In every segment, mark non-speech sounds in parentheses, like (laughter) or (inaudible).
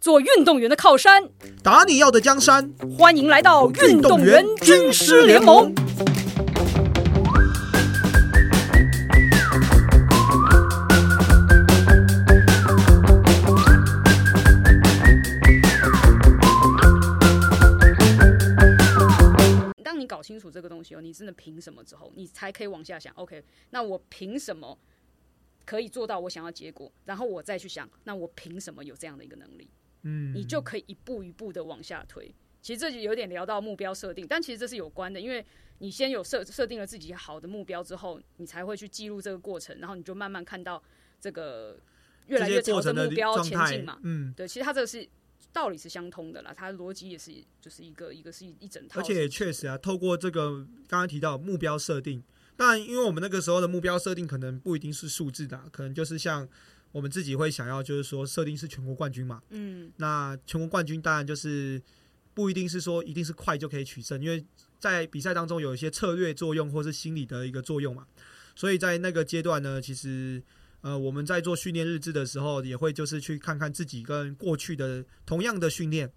做运动员的靠山。打你要的江山，欢迎来到运动员军师联盟。当你搞清楚这个东西哦，你真的凭什么之后，你才可以往下想。OK，那我凭什么可以做到我想要结果？然后我再去想，那我凭什么有这样的一个能力？嗯，你就可以一步一步的往下推。其实这就有点聊到目标设定，但其实这是有关的，因为你先有设设定了自己好的目标之后，你才会去记录这个过程，然后你就慢慢看到这个越来越朝着目标前进嘛。嗯，对，其实它这个是道理是相通的啦，它逻辑也是就是一个一个是一一整套。而且确实啊，透过这个刚刚提到目标设定，当然因为我们那个时候的目标设定可能不一定是数字的，可能就是像。我们自己会想要，就是说设定是全国冠军嘛。嗯，那全国冠军当然就是不一定是说一定是快就可以取胜，因为在比赛当中有一些策略作用或是心理的一个作用嘛。所以在那个阶段呢，其实呃我们在做训练日志的时候，也会就是去看看自己跟过去的同样的训练，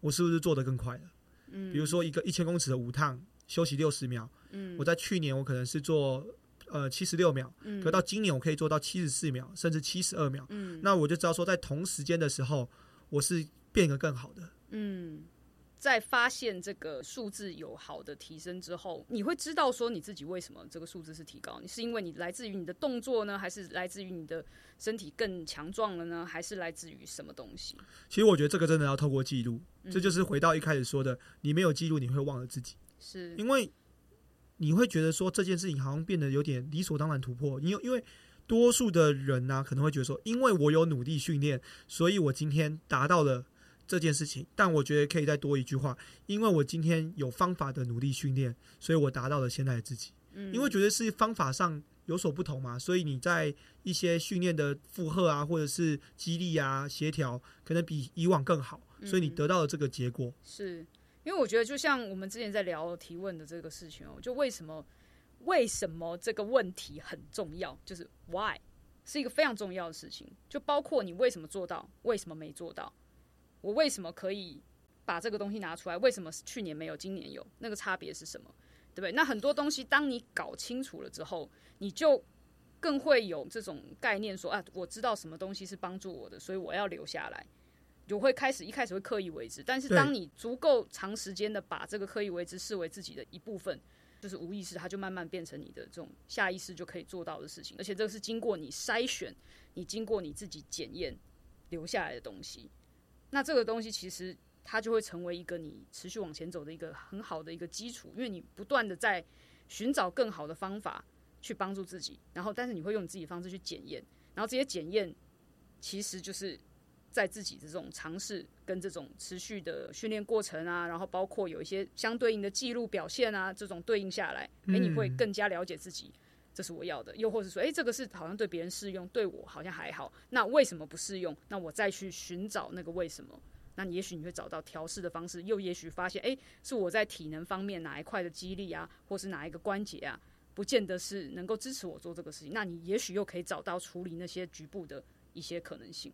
我是不是做得更快了。嗯，比如说一个一千公尺的五趟休息六十秒，嗯，我在去年我可能是做。呃，七十六秒，可到今年我可以做到七十四秒，甚至七十二秒。嗯，那我就知道说，在同时间的时候，我是变得更好的。嗯，在发现这个数字有好的提升之后，你会知道说你自己为什么这个数字是提高？你是因为你来自于你的动作呢，还是来自于你的身体更强壮了呢，还是来自于什么东西？其实我觉得这个真的要透过记录，这就是回到一开始说的，你没有记录，你会忘了自己。是因为。你会觉得说这件事情好像变得有点理所当然突破，因为因为多数的人呢可能会觉得说，因为我有努力训练，所以我今天达到了这件事情。但我觉得可以再多一句话，因为我今天有方法的努力训练，所以我达到了现在的自己。嗯，因为觉得是方法上有所不同嘛，所以你在一些训练的负荷啊，或者是激励啊、协调，可能比以往更好，所以你得到了这个结果。是。因为我觉得，就像我们之前在聊提问的这个事情哦，就为什么为什么这个问题很重要，就是 why 是一个非常重要的事情。就包括你为什么做到，为什么没做到，我为什么可以把这个东西拿出来，为什么去年没有，今年有，那个差别是什么，对不对？那很多东西，当你搞清楚了之后，你就更会有这种概念，说啊，我知道什么东西是帮助我的，所以我要留下来。就会开始一开始会刻意为之，但是当你足够长时间的把这个刻意为之视为自己的一部分，就是无意识，它就慢慢变成你的这种下意识就可以做到的事情。而且这个是经过你筛选，你经过你自己检验留下来的东西。那这个东西其实它就会成为一个你持续往前走的一个很好的一个基础，因为你不断的在寻找更好的方法去帮助自己，然后但是你会用你自己的方式去检验，然后这些检验其实就是。在自己的这种尝试跟这种持续的训练过程啊，然后包括有一些相对应的记录表现啊，这种对应下来，哎，你会更加了解自己，这是我要的。又或者说，哎，这个是好像对别人适用，对我好像还好，那为什么不适用？那我再去寻找那个为什么？那也许你会找到调试的方式，又也许发现，哎，是我在体能方面哪一块的激励啊，或是哪一个关节啊，不见得是能够支持我做这个事情。那你也许又可以找到处理那些局部的一些可能性。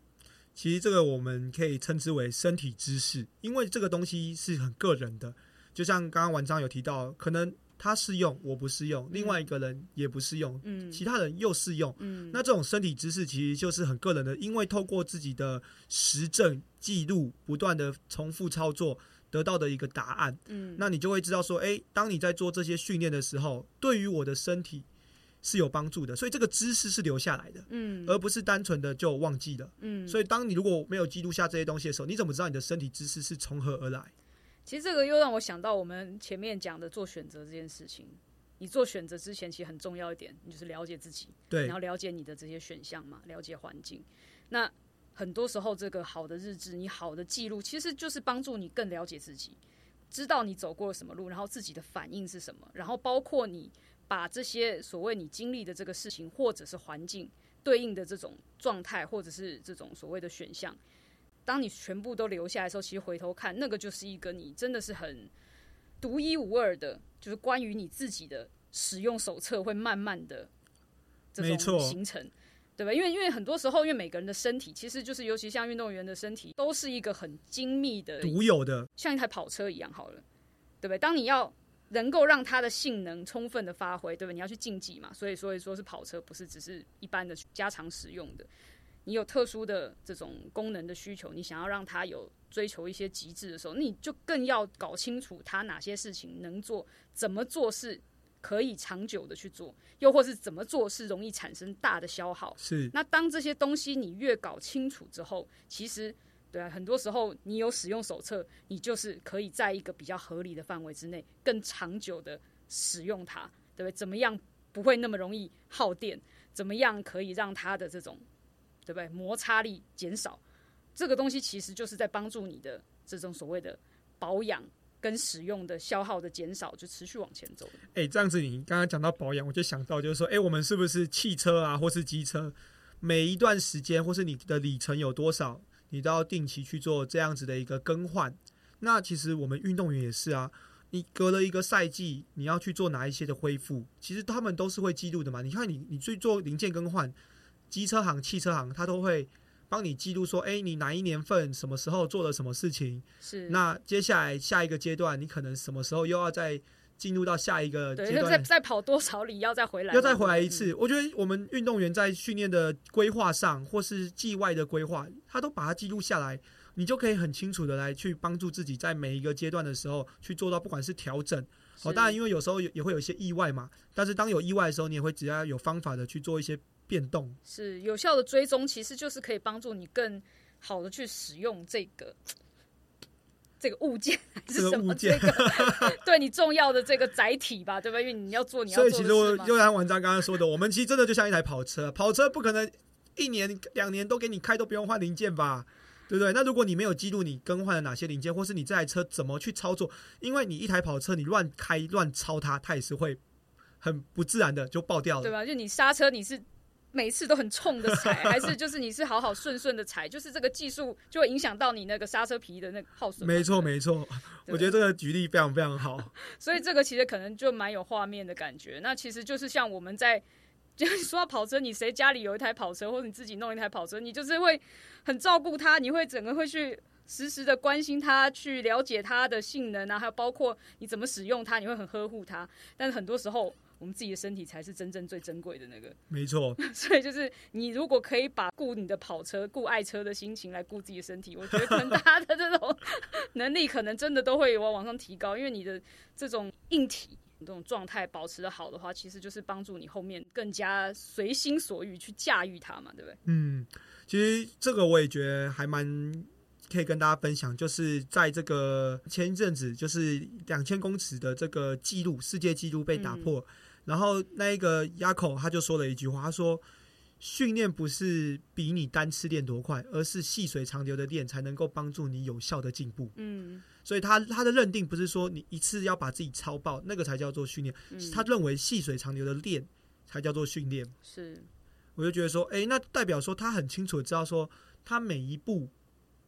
其实这个我们可以称之为身体知识，因为这个东西是很个人的。就像刚刚文章有提到，可能他适用，我不适用，另外一个人也不适用，嗯，其他人又适用，嗯，那这种身体知识其实就是很个人的，因为透过自己的实证记录，不断的重复操作得到的一个答案，嗯，那你就会知道说，哎，当你在做这些训练的时候，对于我的身体。是有帮助的，所以这个知识是留下来的，嗯，而不是单纯的就忘记了，嗯。所以当你如果没有记录下这些东西的时候，你怎么知道你的身体知识是从何而来？其实这个又让我想到我们前面讲的做选择这件事情。你做选择之前，其实很重要一点，你就是了解自己，对，然后了解你的这些选项嘛，了解环境。那很多时候，这个好的日志，你好的记录，其实就是帮助你更了解自己，知道你走过了什么路，然后自己的反应是什么，然后包括你。把这些所谓你经历的这个事情，或者是环境对应的这种状态，或者是这种所谓的选项，当你全部都留下来的时候，其实回头看，那个就是一个你真的是很独一无二的，就是关于你自己的使用手册，会慢慢的这种形成。对吧？因为因为很多时候，因为每个人的身体其实就是，尤其像运动员的身体，都是一个很精密的、独有的，像一台跑车一样好了，对不对？当你要能够让它的性能充分的发挥，对吧？你要去竞技嘛，所以所以说是跑车，不是只是一般的家常使用的。你有特殊的这种功能的需求，你想要让它有追求一些极致的时候，你就更要搞清楚它哪些事情能做，怎么做是。可以长久的去做，又或是怎么做是容易产生大的消耗。是，那当这些东西你越搞清楚之后，其实对啊，很多时候你有使用手册，你就是可以在一个比较合理的范围之内，更长久的使用它，对不对？怎么样不会那么容易耗电？怎么样可以让它的这种对不对摩擦力减少？这个东西其实就是在帮助你的这种所谓的保养。跟使用的消耗的减少，就持续往前走。哎，这样子，你刚刚讲到保养，我就想到就是说，哎，我们是不是汽车啊，或是机车，每一段时间，或是你的里程有多少，你都要定期去做这样子的一个更换。那其实我们运动员也是啊，你隔了一个赛季，你要去做哪一些的恢复，其实他们都是会记录的嘛。你看，你你去做零件更换，机车行、汽车行，他都会。帮你记录说，哎，你哪一年份什么时候做了什么事情？是。那接下来下一个阶段，你可能什么时候又要再进入到下一个阶段？再再跑多少里要再回来？要再回来一次。我觉得我们运动员在训练的规划上，或是季外的规划，他都把它记录下来，你就可以很清楚的来去帮助自己在每一个阶段的时候去做到，不管是调整。哦，当然，因为有时候也会有一些意外嘛。但是当有意外的时候，你也会只要有方法的去做一些。变动是有效的追踪，其实就是可以帮助你更好的去使用这个这个物件还是什么这个 (laughs) 对你重要的这个载体吧，对吧？因为你要做你要做所以其实我又像文章刚刚说的，我们其实真的就像一台跑车，跑车不可能一年两年都给你开都不用换零件吧，对不对？那如果你没有记录你更换了哪些零件，或是你这台车怎么去操作，因为你一台跑车你乱开乱超它，它也是会很不自然的就爆掉了，对吧？就你刹车你是。每次都很冲的踩，(laughs) 还是就是你是好好顺顺的踩，就是这个技术就会影响到你那个刹车皮的那个耗损。没错，没错，我觉得这个举例非常非常好。(laughs) 所以这个其实可能就蛮有画面的感觉。那其实就是像我们在就是说到跑车，你谁家里有一台跑车，或者你自己弄一台跑车，你就是会很照顾它，你会整个会去实时的关心它，去了解它的性能啊，还有包括你怎么使用它，你会很呵护它。但是很多时候。我们自己的身体才是真正最珍贵的那个，没错。(laughs) 所以就是你如果可以把顾你的跑车、顾爱车的心情来顾自己的身体，我觉得可能大家的这种能力可能真的都会往往上提高。因为你的这种硬体这种状态保持的好的话，其实就是帮助你后面更加随心所欲去驾驭它嘛，对不对？嗯，其实这个我也觉得还蛮。可以跟大家分享，就是在这个前一阵子，就是两千公尺的这个记录，世界纪录被打破。然后那一个丫口他就说了一句话，他说：“训练不是比你单次练多快，而是细水长流的练才能够帮助你有效的进步。”嗯，所以他他的认定不是说你一次要把自己超爆，那个才叫做训练。他认为细水长流的练才叫做训练。是，我就觉得说，哎，那代表说他很清楚知道说他每一步。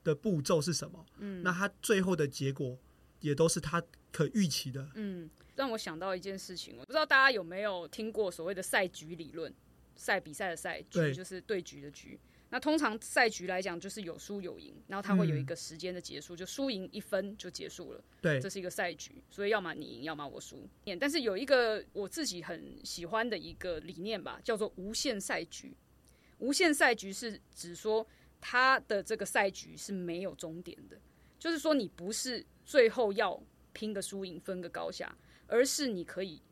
的步骤是什么？嗯，那他最后的结果也都是他可预期的。嗯，让我想到一件事情，我不知道大家有没有听过所谓的赛局理论？赛比赛的赛局就是对局的局。那通常赛局来讲，就是有输有赢，然后它会有一个时间的结束，就输赢一分就结束了。对，这是一个赛局，所以要么你赢，要么我输。但是有一个我自己很喜欢的一个理念吧，叫做无限赛局。无限赛局是指说。它的这个赛局是没有终点的，就是说你不是最后要拼个输赢、分个高下，而是你可以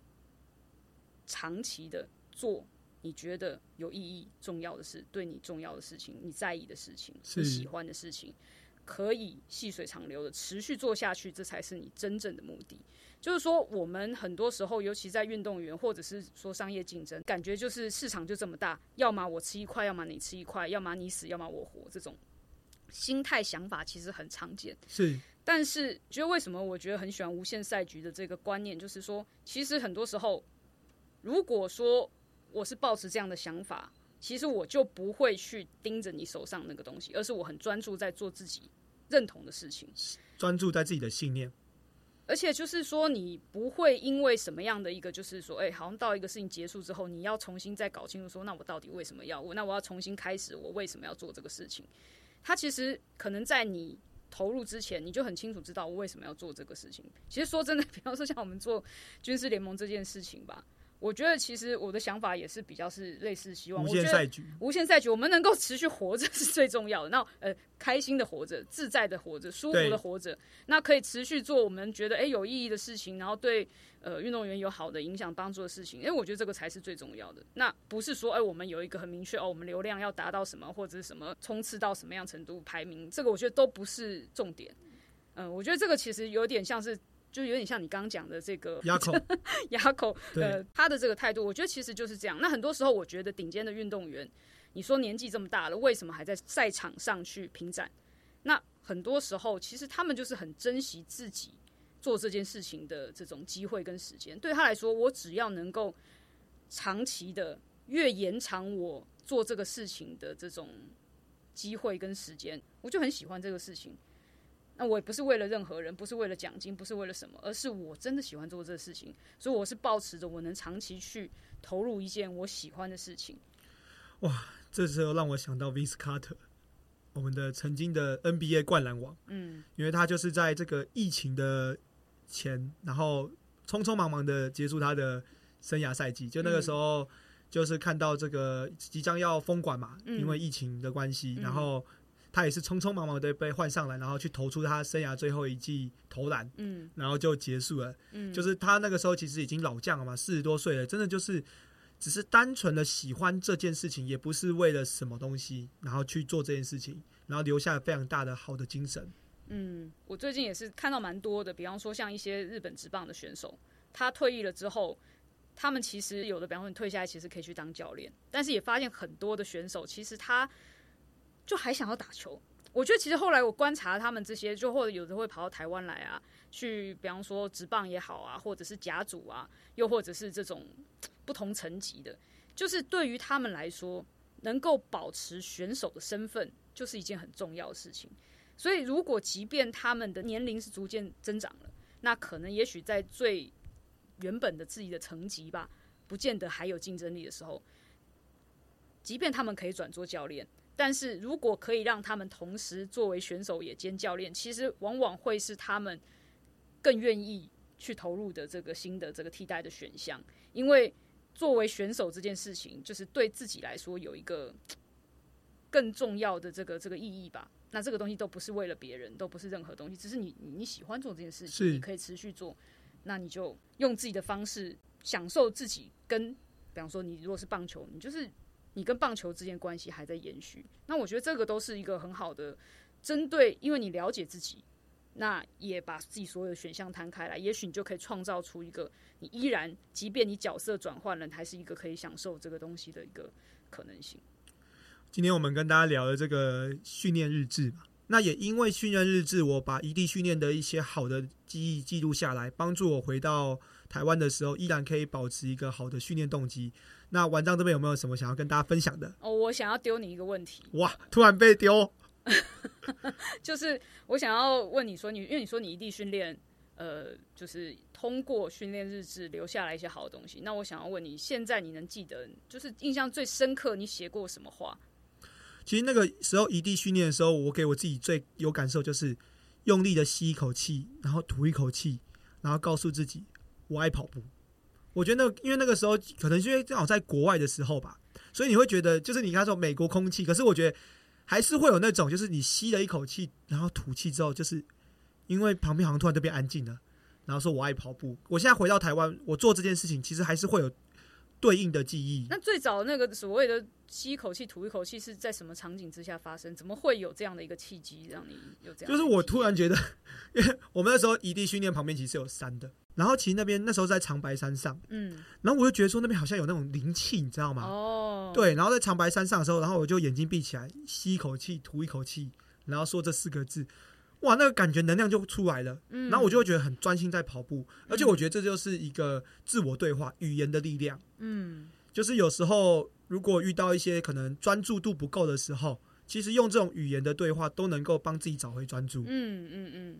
长期的做你觉得有意义、重要的事，对你重要的事情、你在意的事情、你喜欢的事情，可以细水长流的持续做下去，这才是你真正的目的。就是说，我们很多时候，尤其在运动员或者是说商业竞争，感觉就是市场就这么大，要么我吃一块，要么你吃一块，要么你死，要么我活，这种心态想法其实很常见。是，但是觉得为什么我觉得很喜欢无限赛局的这个观念，就是说，其实很多时候，如果说我是抱持这样的想法，其实我就不会去盯着你手上那个东西，而是我很专注在做自己认同的事情，专注在自己的信念。而且就是说，你不会因为什么样的一个，就是说，哎、好像到一个事情结束之后，你要重新再搞清楚说，那我到底为什么要我？那我要重新开始，我为什么要做这个事情？它其实可能在你投入之前，你就很清楚知道我为什么要做这个事情。其实说真的，(laughs) 比方说像我们做军事联盟这件事情吧，我觉得其实我的想法也是比较是类似希望，无我觉得限赛局，无限赛局，我们能够持续活着 (laughs) 是最重要的。那呃，开心的活着，自在的活着，舒服的活着，那可以持续做我们觉得诶有意义的事情，然后对呃运动员有好的影响帮助的事情。因为我觉得这个才是最重要的。那不是说诶我们有一个很明确哦，我们流量要达到什么，或者是什么冲刺到什么样程度排名，这个我觉得都不是重点。嗯、我觉得这个其实有点像是。就有点像你刚刚讲的这个牙口，(laughs) 哑口，对呃，他的这个态度，我觉得其实就是这样。那很多时候，我觉得顶尖的运动员，你说年纪这么大了，为什么还在赛场上去拼战？那很多时候，其实他们就是很珍惜自己做这件事情的这种机会跟时间。对他来说，我只要能够长期的越延长我做这个事情的这种机会跟时间，我就很喜欢这个事情。那我也不是为了任何人，不是为了奖金，不是为了什么，而是我真的喜欢做这个事情，所以我是抱持着我能长期去投入一件我喜欢的事情。哇这时候让我想到 Vince Carter，我们的曾经的 NBA 灌篮王，嗯。因为他就是在这个疫情的前，然后匆匆忙忙的结束他的生涯赛季，就那个时候就是看到这个即将要封馆嘛，嗯。因为疫情的关系，嗯。然后他也是匆匆忙忙的被换上来，然后去投出他生涯最后一记投篮，嗯然后就结束了。嗯，就是他那个时候其实已经老将了嘛，四十多岁了，真的就是只是单纯的喜欢这件事情，也不是为了什么东西，然后去做这件事情，然后留下非常大的好的精神。嗯，我最近也是看到蛮多的，比方说像一些日本职棒的选手，他退役了之后，他们其实有的，比方说你退下来，其实可以去当教练，但是也发现很多的选手其实他就还想要打球。我觉得其实后来我观察他们这些，就或者有的会跑到台湾来啊，去比方说职棒也好啊，或者是甲组啊，又或者是这种不同层级的，就是对于他们来说，能够保持选手的身份，就是一件很重要的事情。所以，如果即便他们的年龄是逐渐增长了，那可能也许在最原本的自己的层级吧，不见得还有竞争力的时候，即便他们可以转做教练，但是如果可以让他们同时作为选手也兼教练，其实往往会是他们更愿意去投入的这个新的这个替代的选项，因为作为选手这件事情，就是对自己来说有一个更重要的这个这个意义吧。那这个东西都不是为了别人，都不是任何东西，只是你你你喜欢做这件事情，你可以持续做，那你就用自己的方式享受自己跟，比方说你如果是棒球，你就是你跟棒球之间关系还在延续。那我觉得这个都是一个很好的针对，因为你了解自己，那也把自己所有的选项摊开来，也许你就可以创造出一个你依然，即便你角色转换了，还是一个可以享受这个东西的一个可能性。今天我们跟大家聊的这个训练日志嘛，那也因为训练日志，我把异地训练的一些好的记忆记录下来，帮助我回到台湾的时候，依然可以保持一个好的训练动机。那晚上这边有没有什么想要跟大家分享的？哦，我想要丢你一个问题，哇，突然被丢，(laughs) 就是我想要问你说你，因为你说你异地训练，呃，就是通过训练日志留下来一些好的东西。那我想要问你，现在你能记得，就是印象最深刻，你写过什么话？其实那个时候异地训练的时候，我给我自己最有感受就是用力的吸一口气，然后吐一口气，然后告诉自己我爱跑步。我觉得那因为那个时候可能是因为正好在国外的时候吧，所以你会觉得就是你刚才说美国空气，可是我觉得还是会有那种就是你吸了一口气，然后吐气之后，就是因为旁边好像突然就变安静了，然后说我爱跑步。我现在回到台湾，我做这件事情其实还是会有对应的记忆。那最早那个所谓的吸一口气吐一口气是在什么场景之下发生？怎么会有这样的一个契机让你有这样？就是我突然觉得，因为我们那时候异地训练旁边其实是有山的，然后其实那边那时候在长白山上，嗯然后我就觉得说那边好像有那种灵气，你知道吗？哦，对，然后在长白山上的时候，然后我就眼睛闭起来，吸一口气，吐一口气，然后说这四个字，哇，那个感觉能量就出来了，嗯，然后我就会觉得很专心在跑步，而且我觉得这就是一个自我对话语言的力量，嗯。就是有时候如果遇到一些可能专注度不够的时候，其实用这种语言的对话都能够帮自己找回专注。嗯嗯嗯，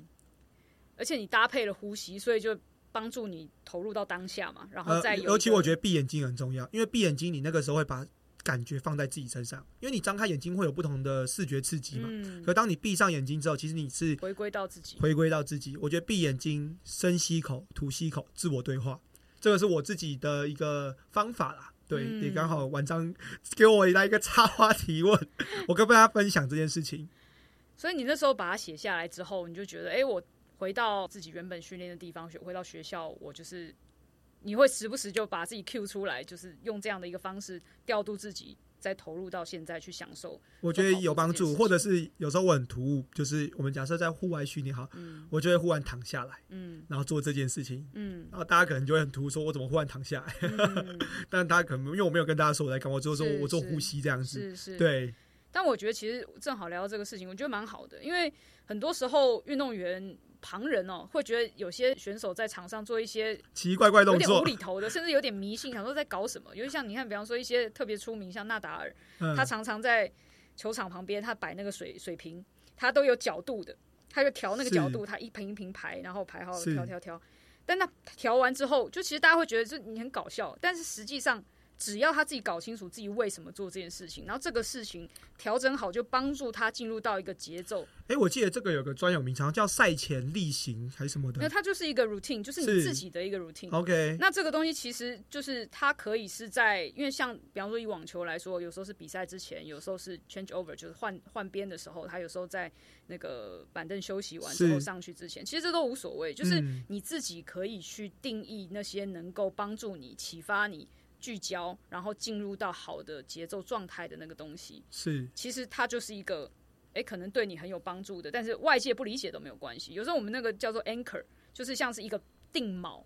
而且你搭配了呼吸，所以就帮助你投入到当下嘛，然后呃再有一个、尤其我觉得闭眼睛很重要，因为闭眼睛你那个时候会把感觉放在自己身上，因为你张开眼睛会有不同的视觉刺激嘛。嗯可当你闭上眼睛之后，其实你是回归到自己。回归到自己。我觉得闭眼睛、深吸口、吐吸口，自我对话，这个是我自己的一个方法啦。对，嗯也刚好晚上给我来一个插花提问，我跟大家分享这件事情。所以你那时候把它写下来之后，你就觉得，哎、我回到自己原本训练的地方，学回到学校，我就是你会时不时就把自己 Q 出来，就是用这样的一个方式调度自己，再投入到现在去享受。我觉得有帮助，或者是有时候我很突兀，就是我们假设在户外训练哈，嗯我就会忽然躺下来，嗯然后做这件事情，嗯然后大家可能就会很突兀，说我怎么忽然躺下来？嗯，(laughs) 但大家可能因为我没有跟大家说我在干嘛，我只是说我做呼吸这样子。是是，。对，但我觉得其实正好聊到这个事情，我觉得蛮好的，因为很多时候运动员旁人哦会觉得有些选手在场上做一些奇奇怪怪有点无，厘头的，甚至有点迷信，想说在搞什么。尤其像你看，比方说一些特别出名，像纳达尔，嗯他常常在球场旁边，他摆那个水水瓶，他都有角度的，他就调那个角度，他一瓶一瓶排，然后排好调调调。但那调完之后，就其实大家会觉得这你很搞笑，但是实际上。只要他自己搞清楚自己为什么做这件事情，然后这个事情调整好，就帮助他进入到一个节奏。哎、我记得这个有个专有名称叫赛前例行还是什么的那的。它就是一个 routine，就是你自己的一个 routine。OK，那这个东西其实就是它可以是在，因为像比方说以网球来说，有时候是比赛之前，有时候是 change over，就是换换边的时候，他有时候在那个板凳休息完之后上去之前，其实这都无所谓，就是嗯你自己可以去定义那些能够帮助你、启发你、聚焦，然后进入到好的节奏状态的那个东西。是其实它就是一个，哎，可能对你很有帮助的，但是外界不理解都没有关系。有时候我们那个叫做 anchor，就是像是一个定锚，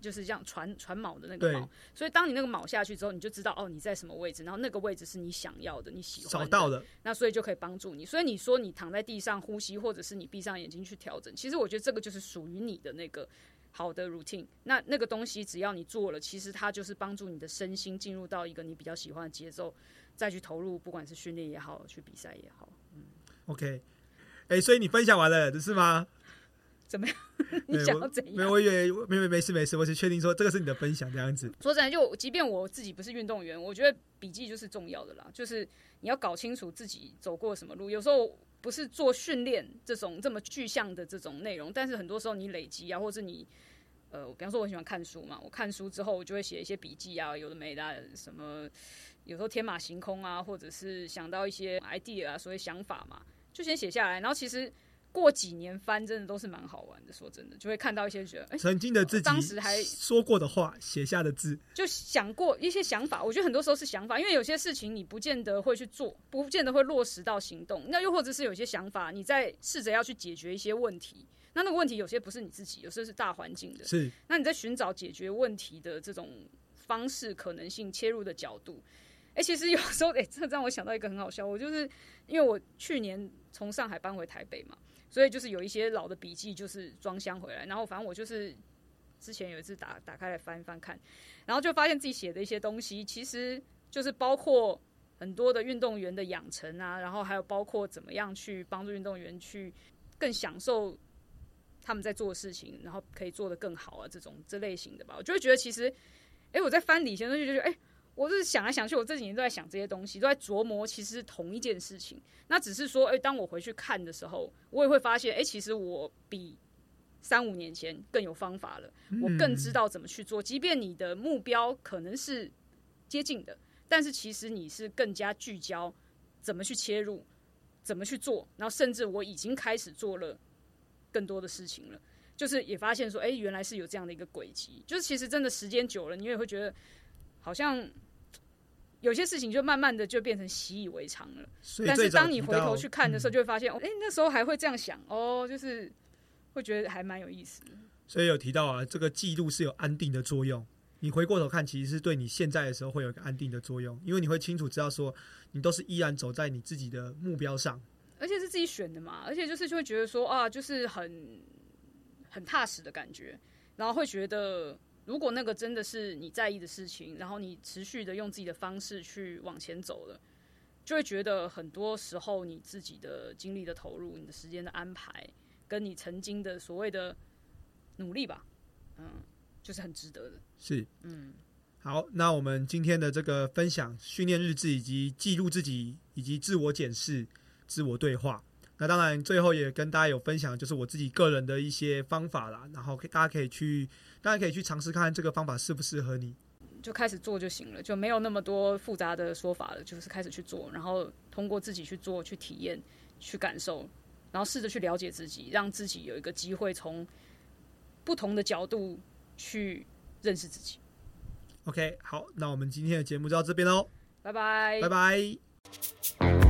就是这样船船锚的那个锚。所以当你那个锚下去之后，你就知道哦你在什么位置，然后那个位置是你想要的、你喜欢的，找到的，那所以就可以帮助你。所以你说你躺在地上呼吸，或者是你闭上眼睛去调整，其实我觉得这个就是属于你的那个。好的 routine，那那个东西只要你做了，其实它就是帮助你的身心进入到一个你比较喜欢的节奏，再去投入，不管是训练也好，去比赛也好。嗯 OK，哎、所以你分享完了是吗？怎么样？(laughs) 你想要怎样？没有，我以为没有没事没事，我是确定说这个是你的分享这样子。说真的，就即便我自己不是运动员，我觉得笔记就是重要的啦。就是你要搞清楚自己走过什么路。有时候不是做训练这种这么具象的这种内容，但是很多时候你累积啊，或者你呃，比方说我喜欢看书嘛，我看书之后我就会写一些笔记啊，有的没的，什么有时候天马行空啊，或者是想到一些 idea 啊，所以想法嘛，就先写下来。然后其实过几年翻，真的都是蛮好玩的。说真的，就会看到一些觉得，哎、曾经的自己当时还说过的话，写下的字，就想过一些想法，我觉得很多时候是想法，因为有些事情你不见得会去做，不见得会落实到行动。那又或者是有些想法，你在试着要去解决一些问题，那那个问题有些不是你自己，有些是大环境的。是那你在寻找解决问题的这种方式、可能性、切入的角度。哎、其实有时候，哎、这让我想到一个很好笑。我就是因为我去年从上海搬回台北嘛，所以就是有一些老的笔记就是装箱回来，然后反正我就是之前有一次打打开来翻一翻看，然后就发现自己写的一些东西，其实就是包括很多的运动员的养成啊，然后还有包括怎么样去帮助运动员去更享受他们在做的事情，然后可以做得更好啊，这种这类型的吧，我就会觉得其实，哎、我在翻李先生就觉得，哎、我就是想来想去，我这几年都在想这些东西，都在琢磨，其实是同一件事情。那只是说，哎、当我回去看的时候，我也会发现，哎、其实我比三五年前更有方法了，我更知道怎么去做。即便你的目标可能是接近的，但是其实你是更加聚焦，怎么去切入，怎么去做，然后甚至我已经开始做了更多的事情了。就是也发现说，哎、原来是有这样的一个轨迹。就是其实真的时间久了，你也会觉得好像有些事情就慢慢的就变成习以为常了。但是当你回头去看的时候，嗯就会发现，哎、那时候还会这样想哦，就是会觉得还蛮有意思的。所以有提到啊，这个记录是有安定的作用。你回过头看，其实是对你现在的时候会有一个安定的作用，因为你会清楚知道说，你都是依然走在你自己的目标上。而且是自己选的嘛，而且就是就会觉得说啊，就是很很踏实的感觉，然后会觉得，如果那个真的是你在意的事情，然后你持续的用自己的方式去往前走了，就会觉得很多时候你自己的精力的投入、你的时间的安排，跟你曾经的所谓的努力吧，嗯，就是很值得的。是，嗯，好，那我们今天的这个分享、训练日志以及记录自己以及自我检视、自我对话。那当然，最后也跟大家有分享，就是我自己个人的一些方法啦。然后可以大家可以去，大家可以去尝试看看这个方法适不适合你。就开始做就行了，就没有那么多复杂的说法了，就是开始去做，然后通过自己去做、去体验、去感受，然后试着去了解自己，让自己有一个机会从不同的角度去认识自己。OK，好，那我们今天的节目就到这边喽，拜拜，拜拜。